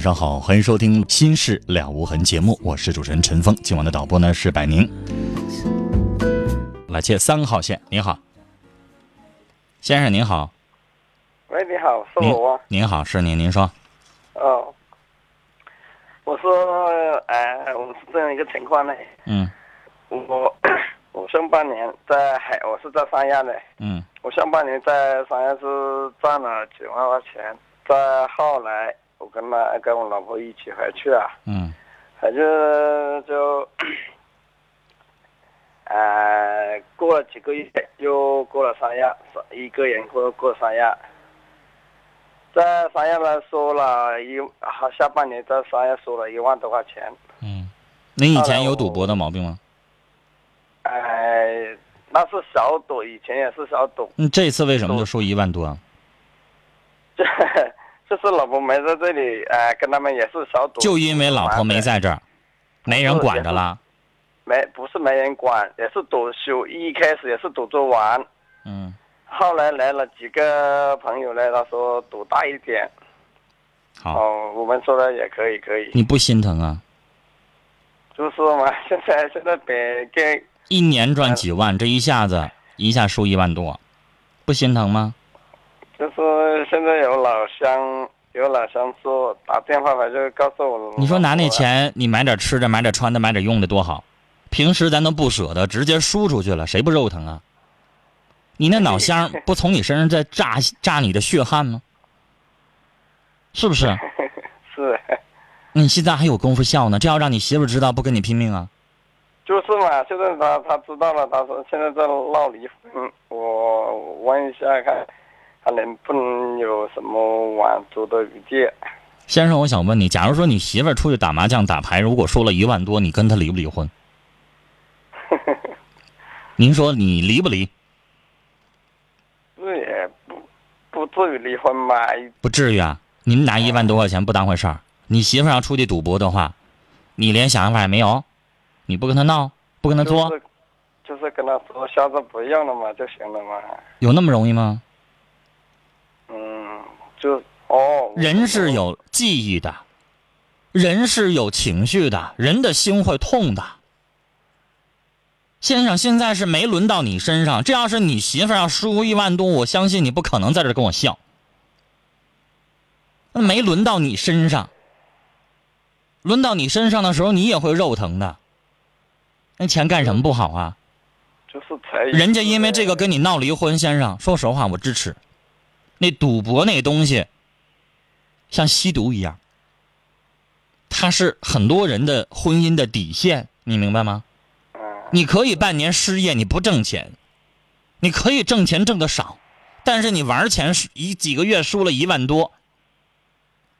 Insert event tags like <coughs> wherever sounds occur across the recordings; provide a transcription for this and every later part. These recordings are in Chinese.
晚上好，欢迎收听《心事了无痕》节目，我是主持人陈峰。今晚的导播呢是百宁。来接三号线，您好，先生您好，喂，你好，是您我。您好，是您，您说，哦，我说，呃，我是这样一个情况呢，嗯。我 <coughs> 我上半年在海，我是在三亚的，嗯。我上半年在三亚是赚了几万块钱，在后来我跟他跟我老婆一起回去啊，嗯。反正就，呃，过了几个月，又过了三亚，一个人过过三亚，在三亚呢收了一，好下半年在三亚收了一万多块钱，嗯，您以前有赌博的毛病吗？哎、那是小赌，以前也是小赌，嗯，这次为什么就输一万多啊？这就是老婆没在这里，呃、跟他们也是小赌，就因为老婆没在这儿，没人管着了，没不是没人管，也是赌输，一开始也是赌着玩。嗯，后来来了几个朋友呢，他说赌大一点，好，哦，我们说的也可以，可以，你不心疼啊？就是嘛，现在现在别跟一年赚几万，这一下子一下输一万多，不心疼吗？就是现在有老乡有老乡说打电话来就告诉我，你说拿那，钱，你买点吃的，买点穿的，买点用的多好。平时咱都不舍得，直接输出去了，谁不肉疼啊？你那老乡不从你身上再榨榨你的血汗吗？是不是？<laughs> 是，你现在还有功夫笑呢？这要让你媳妇知道，不跟你拼命啊？就是嘛，现在他他知道了，他说现在在闹离婚，我问一下看，他能不能有什么挽救的余地？先生，我想问你，假如说你媳妇儿出去打麻将、打牌，如果输了一万多，你跟她离不离婚？<laughs> 您说你离不离？这也不不至于离婚吧，不至于啊！你们拿一万多块钱不当回事儿，你媳妇儿要出去赌博的话，你连想法也没有，你不跟她闹，不跟她作，就是就是跟他说下次不要了嘛就行了嘛。有那么容易吗？嗯，就哦，人是有记忆的，人是有情绪的，人的心会痛的。先生，现在是没轮到你身上，这要是你媳妇儿要输一万多，我相信你不可能在这跟我笑。那没轮到你身上，轮到你身上的时候，你也会肉疼的。那钱干什么不好啊？就是才人家因为这个跟你闹离婚，先生，说实话，我支持。那赌博那东西，像吸毒一样，它是很多人的婚姻的底线，你明白吗？你可以半年失业，你不挣钱，你可以挣钱挣的少，但是你玩钱一几个月输了一万多，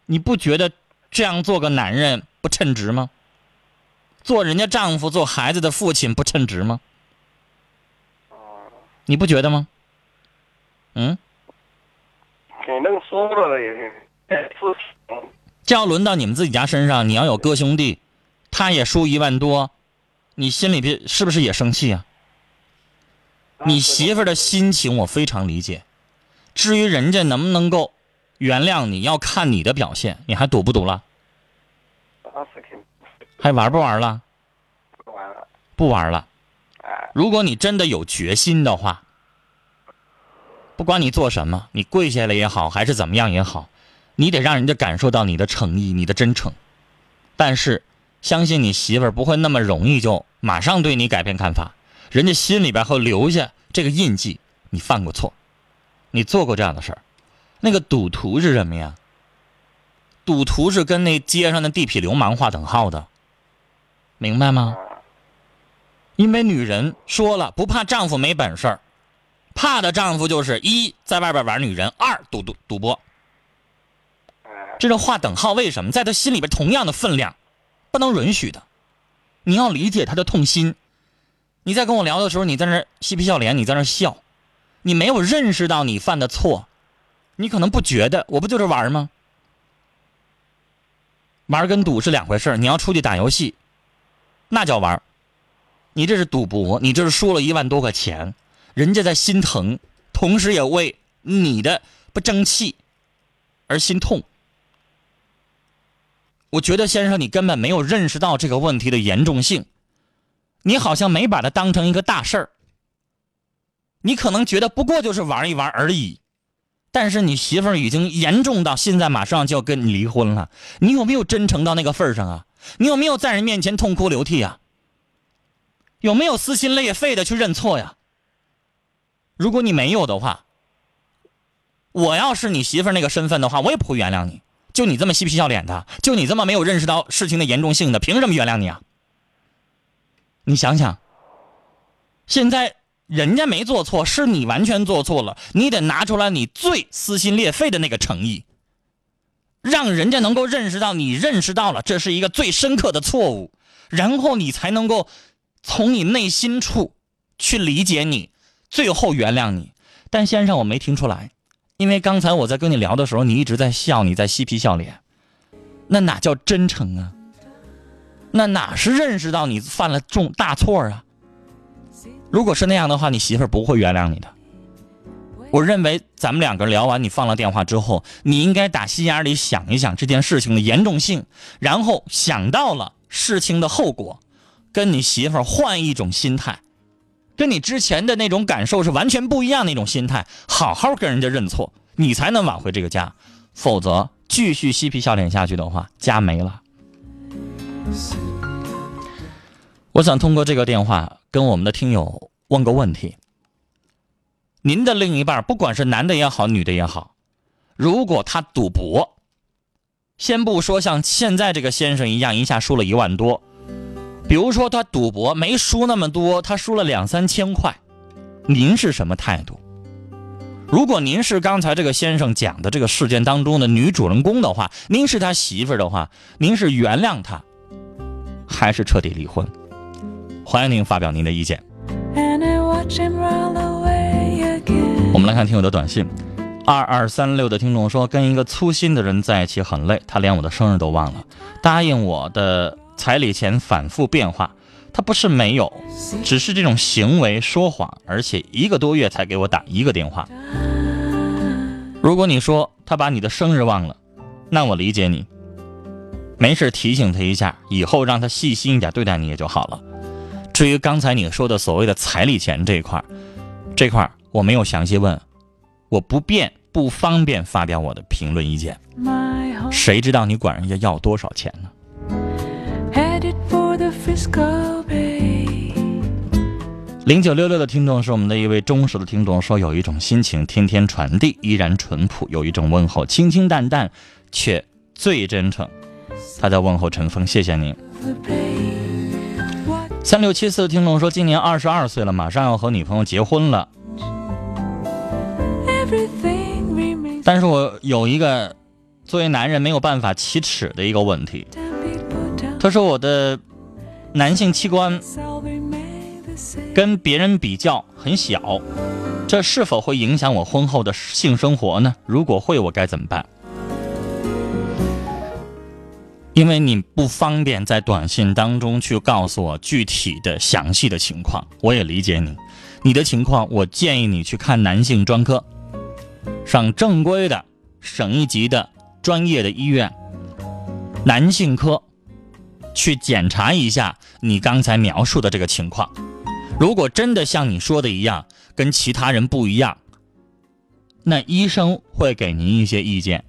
你不觉得这样做个男人不称职吗？做人家丈夫、做孩子的父亲不称职吗？你不觉得吗？嗯，你能说了也是这要轮到你们自己家身上，你要有哥兄弟，他也输一万多，你心里边是不是也生气啊？你媳妇儿的心情我非常理解，至于人家能不能够原谅你，要看你的表现。你还赌不赌了？还玩不玩了不玩了？不玩了。啊如果你真的有决心的话，不管你做什么，你跪下来也好，还是怎么样也好，你得让人家感受到你的诚意、你的真诚。但是，相信你媳妇儿不会那么容易就马上对你改变看法，人家心里边会留下这个印记。你犯过错，你做过这样的事儿。那个赌徒是什么呀？赌徒是跟那街上的地痞流氓划等号的，明白吗？因为女人说了，不怕丈夫没本事儿，怕的丈夫就是一在外边玩女人，二赌赌赌博。这是划等号，为什么？在他心里边同样的分量，不能允许的。你要理解他的痛心。你在跟我聊的时候，你在那嬉皮笑脸，你在那笑，你没有认识到你犯的错，你可能不觉得，我不就是玩吗？玩跟赌是两回事你要出去打游戏，那叫玩你这是赌博，你这是输了一万多块钱，人家在心疼，同时也为你的不争气而心痛。我觉得先生，你根本没有认识到这个问题的严重性，你好像没把它当成一个大事儿。你可能觉得不过就是玩一玩而已，但是你媳妇儿已经严重到现在马上就要跟你离婚了，你有没有真诚到那个份上啊？你有没有在人面前痛哭流涕啊？有没有撕心裂肺的去认错呀？如果你没有的话，我要是你媳妇儿那个身份的话，我也不会原谅你。就你这么嬉皮笑脸的，就你这么没有认识到事情的严重性的，凭什么原谅你啊？你想想，现在人家没做错，是你完全做错了，你得拿出来你最撕心裂肺的那个诚意，让人家能够认识到你认识到了这是一个最深刻的错误，然后你才能够从你内心处去理解你，最后原谅你。但先生，我没听出来。因为刚才我在跟你聊的时候，你一直在笑，你在嬉皮笑脸，那哪叫真诚啊？那哪是认识到你犯了重大错啊？如果是那样的话，你媳妇儿不会原谅你的。我认为咱们两个聊完，你放了电话之后，你应该打心眼里想一想这件事情的严重性，然后想到了事情的后果，跟你媳妇儿换一种心态。跟你之前的那种感受是完全不一样的一种心态，好好跟人家认错，你才能挽回这个家，否则继续嬉皮笑脸下去的话，家没了。我想通过这个电话跟我们的听友问个问题：您的另一半，不管是男的也好，女的也好，如果他赌博，先不说像现在这个先生一样一下输了一万多。比如说他赌博没输那么多，他输了两三千块，您是什么态度？如果您是刚才这个先生讲的这个事件当中的女主人公的话，您是他媳妇儿的话，您是原谅他，还是彻底离婚？欢迎您发表您的意见。我们来看听友的短信，二二三六的听众说，跟一个粗心的人在一起很累，他连我的生日都忘了，答应我的。彩礼钱反复变化，他不是没有，只是这种行为说谎，而且一个多月才给我打一个电话。如果你说他把你的生日忘了，那我理解你，没事提醒他一下，以后让他细心一点对待你也就好了。至于刚才你说的所谓的彩礼钱这一块，这块我没有详细问，我不便不方便发表我的评论意见。谁知道你管人家要多少钱呢？零九六六的听众是我们的一位忠实的听众，说有一种心情天天传递，依然淳朴；有一种问候清清淡淡，却最真诚。他在问候陈峰，谢谢您。三六七四的听众说，今年二十二岁了，马上要和女朋友结婚了，但是我有一个作为男人没有办法启齿的一个问题。他说：“我的男性器官跟别人比较很小，这是否会影响我婚后的性生活呢？如果会，我该怎么办？”因为你不方便在短信当中去告诉我具体的详细的情况，我也理解你。你的情况，我建议你去看男性专科，上正规的省一级的专业的医院，男性科。去检查一下你刚才描述的这个情况。如果真的像你说的一样，跟其他人不一样，那医生会给您一些意见。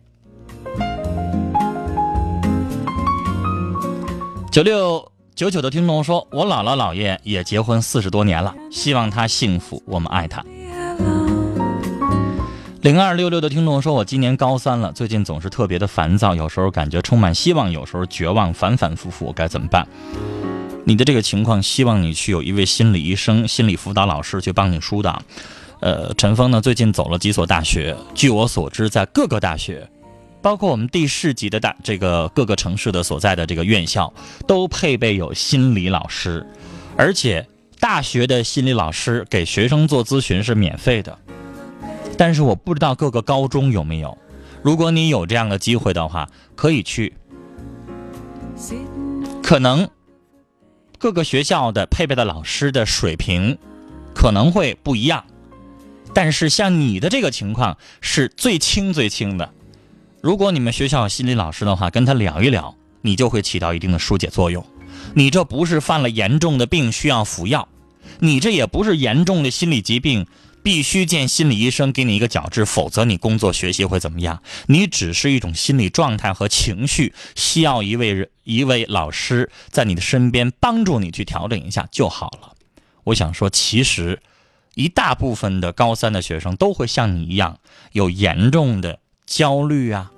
九六九九的听众说：“我姥姥姥爷也结婚四十多年了，希望他幸福，我们爱他。”零二六六的听众说：“我今年高三了，最近总是特别的烦躁，有时候感觉充满希望，有时候绝望，反反复复，我该怎么办？”你的这个情况，希望你去有一位心理医生、心理辅导老师去帮你疏导。呃，陈峰呢，最近走了几所大学，据我所知，在各个大学。包括我们地市级的大这个各个城市的所在的这个院校，都配备有心理老师，而且大学的心理老师给学生做咨询是免费的。但是我不知道各个高中有没有，如果你有这样的机会的话，可以去。可能各个学校的配备的老师的水平可能会不一样，但是像你的这个情况是最轻最轻的。如果你们学校有心理老师的话，跟他聊一聊，你就会起到一定的疏解作用。你这不是犯了严重的病需要服药，你这也不是严重的心理疾病必须见心理医生给你一个矫治，否则你工作学习会怎么样？你只是一种心理状态和情绪，需要一位一位老师在你的身边帮助你去调整一下就好了。我想说，其实一大部分的高三的学生都会像你一样有严重的。焦虑啊，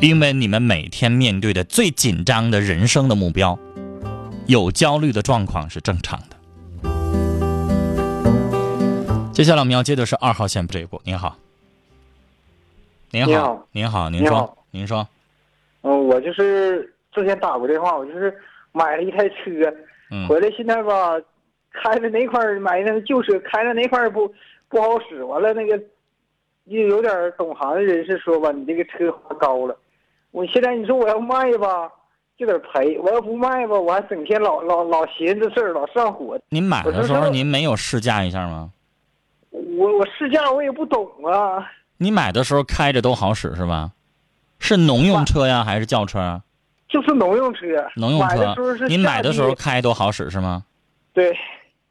因为你们每天面对的最紧张的人生的目标，有焦虑的状况是正常的。接下来我们要接的是二号线这一步。您好，您好，您好，您说，您说。嗯，我就是之前打过电话，我就是买了一台车，回来现在吧，开的那块买那个旧车，开的那块不不好使，完了那个。又有点懂行的人士说吧，你这个车花高了。我现在你说我要卖吧，就得赔；我要不卖吧，我还整天老老老寻思事儿，老上火。您买的时候您没有试驾一下吗？我我试驾我也不懂啊。你买的时候开着都好使是吧？是农用车呀还是轿车？就是农用车。农用车。你买的时候开都好使是吗？对。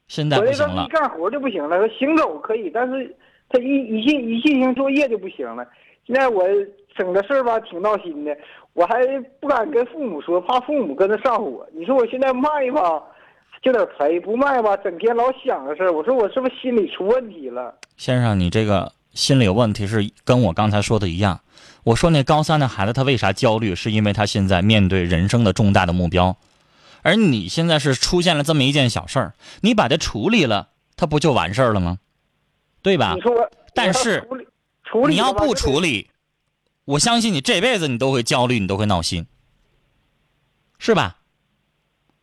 现在不行了。干活就不行了，行走可以，但是。他一一进一进行作业就不行了，现在我整的事儿吧挺闹心的，我还不敢跟父母说，怕父母跟着上火。你说我现在卖吧，就得赔；不卖吧，整天老想着事儿。我说我是不是心里出问题了？先生，你这个心理有问题是跟我刚才说的一样。我说那高三的孩子他为啥焦虑？是因为他现在面对人生的重大的目标，而你现在是出现了这么一件小事儿，你把它处理了，他不就完事儿了吗？对吧？你说，但是你要不处理，我相信你这辈子你都会焦虑，你都会闹心，是吧？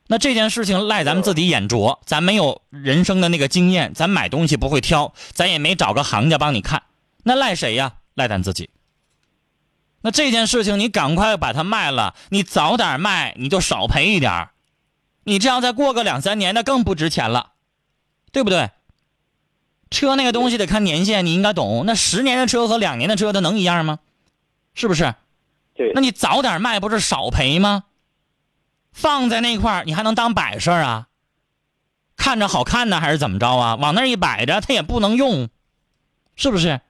那这件事情赖咱们自己眼拙，咱没有人生的那个经验，咱买东西不会挑，咱也没找个行家帮你看，那赖谁呀？赖咱自己。那这件事情你赶快把它卖了，你早点卖，你就少赔一点你这样再过个两三年，那更不值钱了，对不对？车那个东西得看年限，你应该懂。那十年的车和两年的车，它能一样吗？是不是？对。那你早点卖，不是少赔吗？放在那块儿，你还能当摆设啊？看着好看呢，还是怎么着啊？往那一摆着，它也不能用，是不是？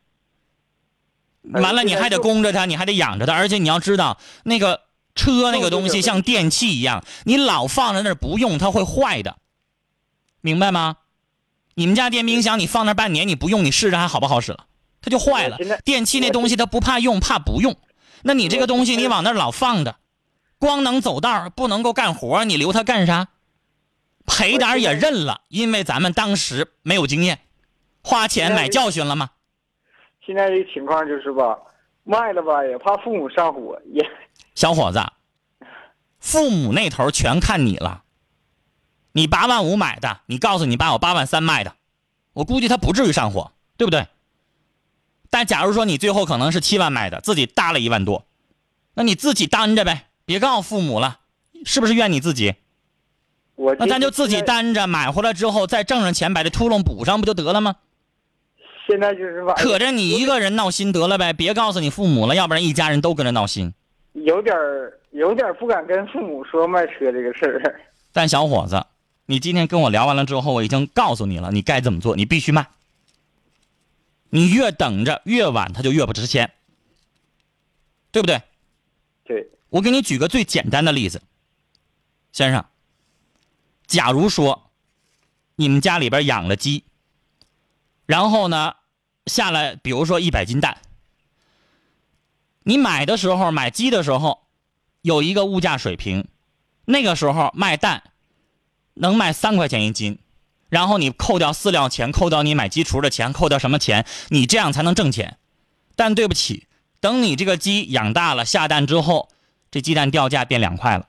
完了，你还得供着它，你还得养着它，而且你要知道，那个车那个东西像电器一样，你老放在那儿不用，它会坏的，明白吗？你们家电冰箱，你放那半年你不用，你试试还好不好使了？它就坏了。电器那东西它不怕用，怕不用。那你这个东西你往那老放着，光能走道不能够干活，你留他干啥？赔点也认了，因为咱们当时没有经验，花钱买教训了吗？现在这情况就是吧，卖了吧也怕父母上火，也。小伙子，父母那头全看你了。你八万五买的，你告诉你爸我八万三卖的，我估计他不至于上火，对不对？但假如说你最后可能是七万买的，自己搭了一万多，那你自己担着呗，别告诉父母了，是不是怨你自己？我那咱就自己担着，买回来之后再挣上钱，把这窟窿补上不就得了吗？现在就是可着你一个人闹心得了呗，别告诉你父母了，要不然一家人都跟着闹心。有点儿有点儿不敢跟父母说卖车这个事儿。但小伙子，你今天跟我聊完了之后，我已经告诉你了，你该怎么做，你必须卖。你越等着越晚，它就越不值钱，对不对？对，我给你举个最简单的例子，先生。假如说你们家里边养了鸡，然后呢下来，比如说一百斤蛋，你买的时候买鸡的时候有一个物价水平，那个时候卖蛋能卖三块钱一斤，然后你扣掉饲料钱，扣掉你买鸡雏的钱，扣掉什么钱，你这样才能挣钱。但对不起，等你这个鸡养大了下蛋之后，这鸡蛋掉价变两块了。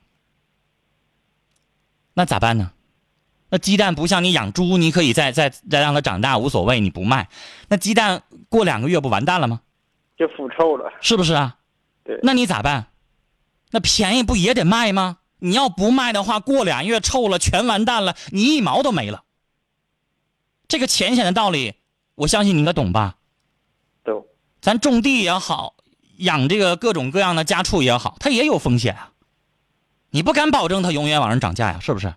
那咋办呢？那鸡蛋不像你养猪，你可以再再再让它长大无所谓，你不卖。那鸡蛋过两个月不完蛋了吗？就腐臭了，是不是啊？对。那你咋办？那便宜不也得卖吗？你要不卖的话，过俩月臭了，全完蛋了，你一毛都没了。这个浅显的道理，我相信你应该懂吧？懂。咱种地也好，养这个各种各样的家畜也好，它也有风险啊。你不敢保证它永远往上涨价呀，是不是？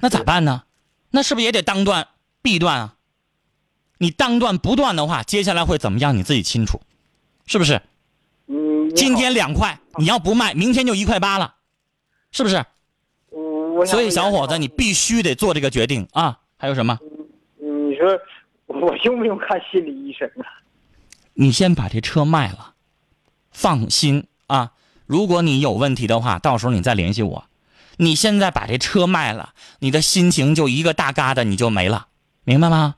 那咋办呢？那是不是也得当断必断啊？你当断不断的话，接下来会怎么样？你自己清楚，是不是？嗯。今天两块，你要不卖，明天就一块八了，是不是？我所以小伙子，你必须得做这个决定啊！还有什么？你说我用不用看心理医生啊？你先把这车卖了，放心啊。如果你有问题的话，到时候你再联系我。你现在把这车卖了，你的心情就一个大疙瘩，你就没了，明白吗？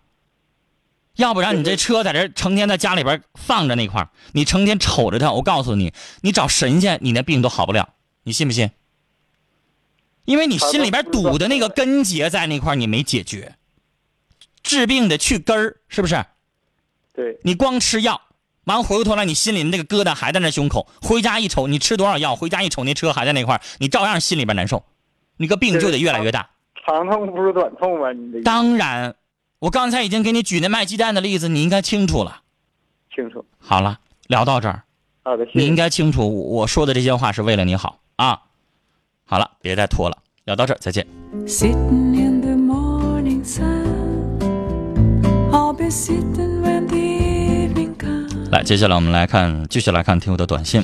要不然你这车在这成天在家里边放着那块你成天瞅着它，我告诉你，你找神仙，你那病都好不了，你信不信？因为你心里边堵的那个根结在那块你没解决。治病得去根儿，是不是？对。你光吃药。完回过头来，你心里那个疙瘩还在那胸口。回家一瞅，你吃多少药？回家一瞅，那车还在那块儿你照样心里边难受。你个病就得越来越大。长痛不如短痛吧？你当然，我刚才已经给你举那卖鸡蛋的例子，你应该清楚了。清楚。好了，聊到这儿。好的，你应该清楚，我说的这些话是为了你好啊。好了，别再拖了，聊到这儿，再见。来，接下来我们来看，继续来看听友的短信。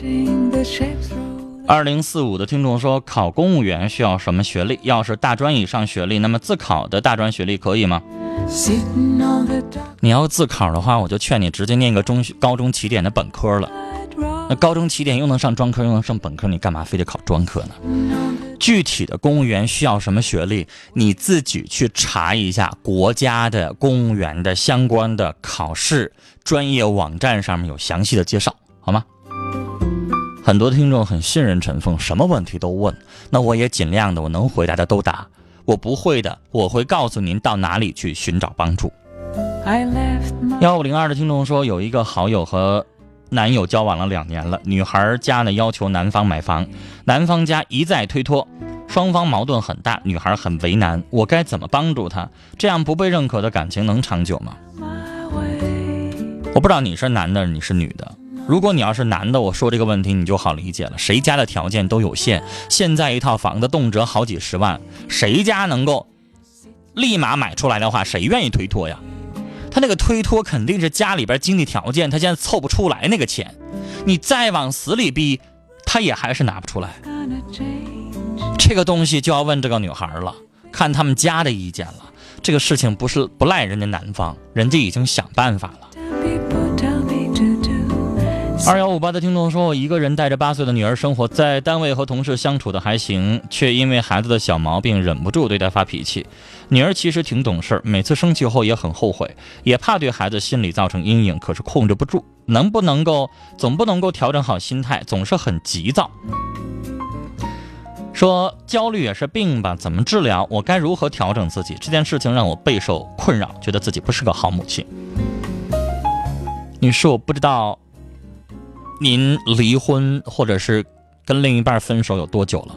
二零四五的听众说，考公务员需要什么学历？要是大专以上学历，那么自考的大专学历可以吗？你要自考的话，我就劝你直接念个中学、高中起点的本科了。那高中起点又能上专科，又能上本科，你干嘛非得考专科呢？具体的公务员需要什么学历，你自己去查一下国家的公务员的相关的考试专业网站上面有详细的介绍，好吗？很多听众很信任陈峰，什么问题都问，那我也尽量的，我能回答的都答，我不会的，我会告诉您到哪里去寻找帮助。幺五零二的听众说，有一个好友和。男友交往了两年了，女孩家呢要求男方买房，男方家一再推脱，双方矛盾很大，女孩很为难，我该怎么帮助她？这样不被认可的感情能长久吗？我不知道你是男的，你是女的。如果你要是男的，我说这个问题你就好理解了，谁家的条件都有限，现在一套房子动辄好几十万，谁家能够立马买出来的话，谁愿意推脱呀？他那个推脱肯定是家里边经济条件，他现在凑不出来那个钱，你再往死里逼，他也还是拿不出来。这个东西就要问这个女孩了，看他们家的意见了。这个事情不是不赖人家男方，人家已经想办法了。二幺五八的听众说：“我一个人带着八岁的女儿生活在单位，和同事相处的还行，却因为孩子的小毛病忍不住对她发脾气。女儿其实挺懂事，每次生气后也很后悔，也怕对孩子心理造成阴影，可是控制不住。能不能够总不能够调整好心态，总是很急躁。说焦虑也是病吧？怎么治疗？我该如何调整自己？这件事情让我备受困扰，觉得自己不是个好母亲。女士，我不知道。”您离婚或者是跟另一半分手有多久了？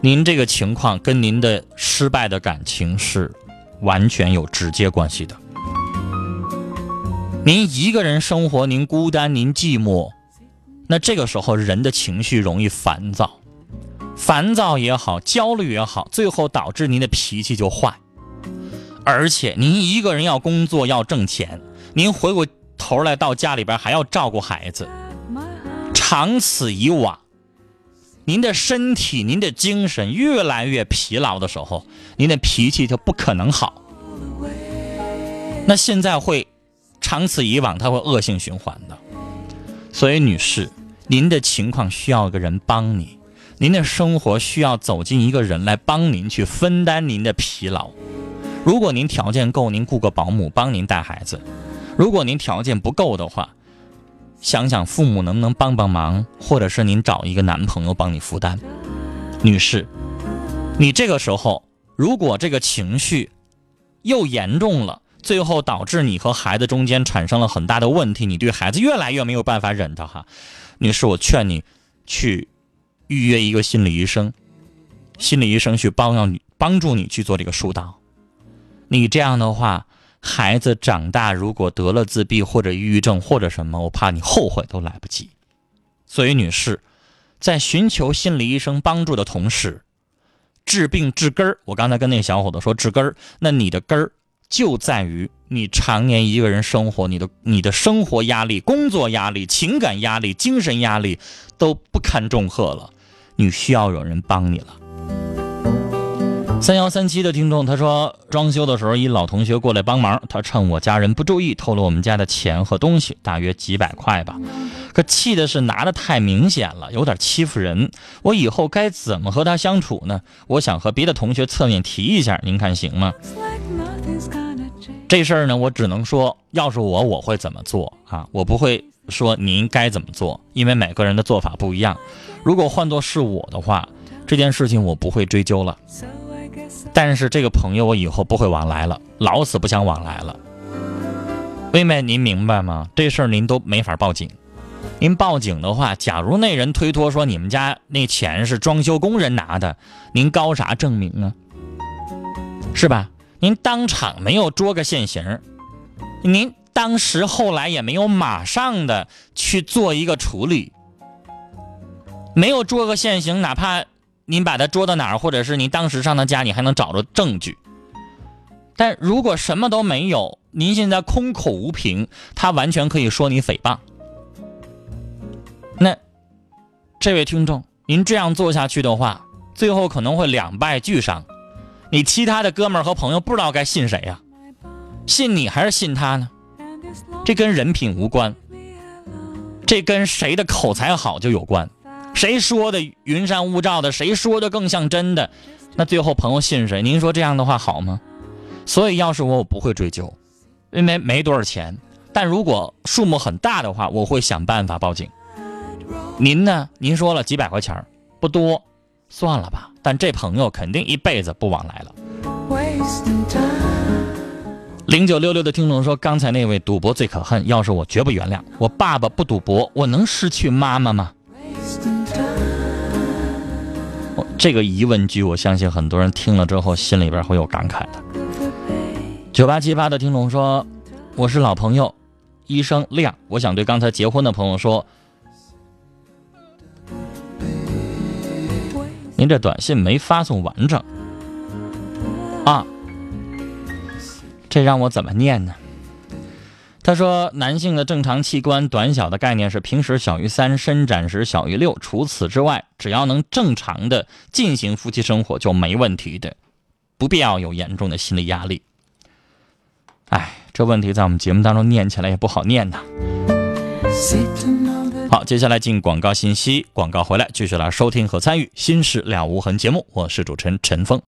您这个情况跟您的失败的感情是完全有直接关系的。您一个人生活，您孤单，您寂寞，那这个时候人的情绪容易烦躁，烦躁也好，焦虑也好，最后导致您的脾气就坏。而且您一个人要工作要挣钱，您回过头来到家里边还要照顾孩子，长此以往，您的身体、您的精神越来越疲劳的时候，您的脾气就不可能好。那现在会长此以往，它会恶性循环的。所以，女士，您的情况需要个人帮你，您的生活需要走进一个人来帮您去分担您的疲劳。如果您条件够，您雇个保姆帮您带孩子；如果您条件不够的话，想想父母能不能帮帮忙，或者是您找一个男朋友帮你负担。女士，你这个时候如果这个情绪又严重了，最后导致你和孩子中间产生了很大的问题，你对孩子越来越没有办法忍的哈。女士，我劝你去预约一个心理医生，心理医生去帮让你帮助你去做这个疏导。你这样的话，孩子长大如果得了自闭或者抑郁症或者什么，我怕你后悔都来不及。所以，女士，在寻求心理医生帮助的同时，治病治根儿。我刚才跟那小伙子说治根儿，那你的根儿就在于你常年一个人生活，你的你的生活压力、工作压力、情感压力、精神压力都不堪重荷了，你需要有人帮你了。三幺三七的听众他说，装修的时候一老同学过来帮忙，他趁我家人不注意偷了我们家的钱和东西，大约几百块吧。可气的是拿的太明显了，有点欺负人。我以后该怎么和他相处呢？我想和别的同学侧面提一下，您看行吗？这事儿呢，我只能说，要是我，我会怎么做啊？我不会说您该怎么做，因为每个人的做法不一样。如果换做是我的话，这件事情我不会追究了。但是这个朋友我以后不会往来了，老死不相往来了。妹妹，您明白吗？这事儿您都没法报警。您报警的话，假如那人推脱说你们家那钱是装修工人拿的，您高啥证明啊？是吧？您当场没有捉个现行，您当时后来也没有马上的去做一个处理，没有捉个现行，哪怕。您把他捉到哪儿，或者是您当时上他家，你还能找着证据。但如果什么都没有，您现在空口无凭，他完全可以说你诽谤。那这位听众，您这样做下去的话，最后可能会两败俱伤。你其他的哥们儿和朋友不知道该信谁呀？信你还是信他呢？这跟人品无关，这跟谁的口才好就有关。谁说的云山雾罩的？谁说的更像真的？那最后朋友信谁？您说这样的话好吗？所以要是我，我不会追究，因为没多少钱。但如果数目很大的话，我会想办法报警。您呢？您说了几百块钱不多，算了吧。但这朋友肯定一辈子不往来了。零九六六的听众说：“刚才那位赌博最可恨，要是我绝不原谅。我爸爸不赌博，我能失去妈妈吗？”这个疑问句，我相信很多人听了之后心里边会有感慨的。九八七八的听众说：“我是老朋友，医生亮，我想对刚才结婚的朋友说，您这短信没发送完整啊，这让我怎么念呢？”他说：“男性的正常器官短小的概念是平时小于三，伸展时小于六。除此之外，只要能正常的进行夫妻生活就没问题的，不必要有严重的心理压力。”哎，这问题在我们节目当中念起来也不好念呐。好，接下来进广告信息，广告回来继续来收听和参与《心事了无痕》节目，我是主持人陈峰。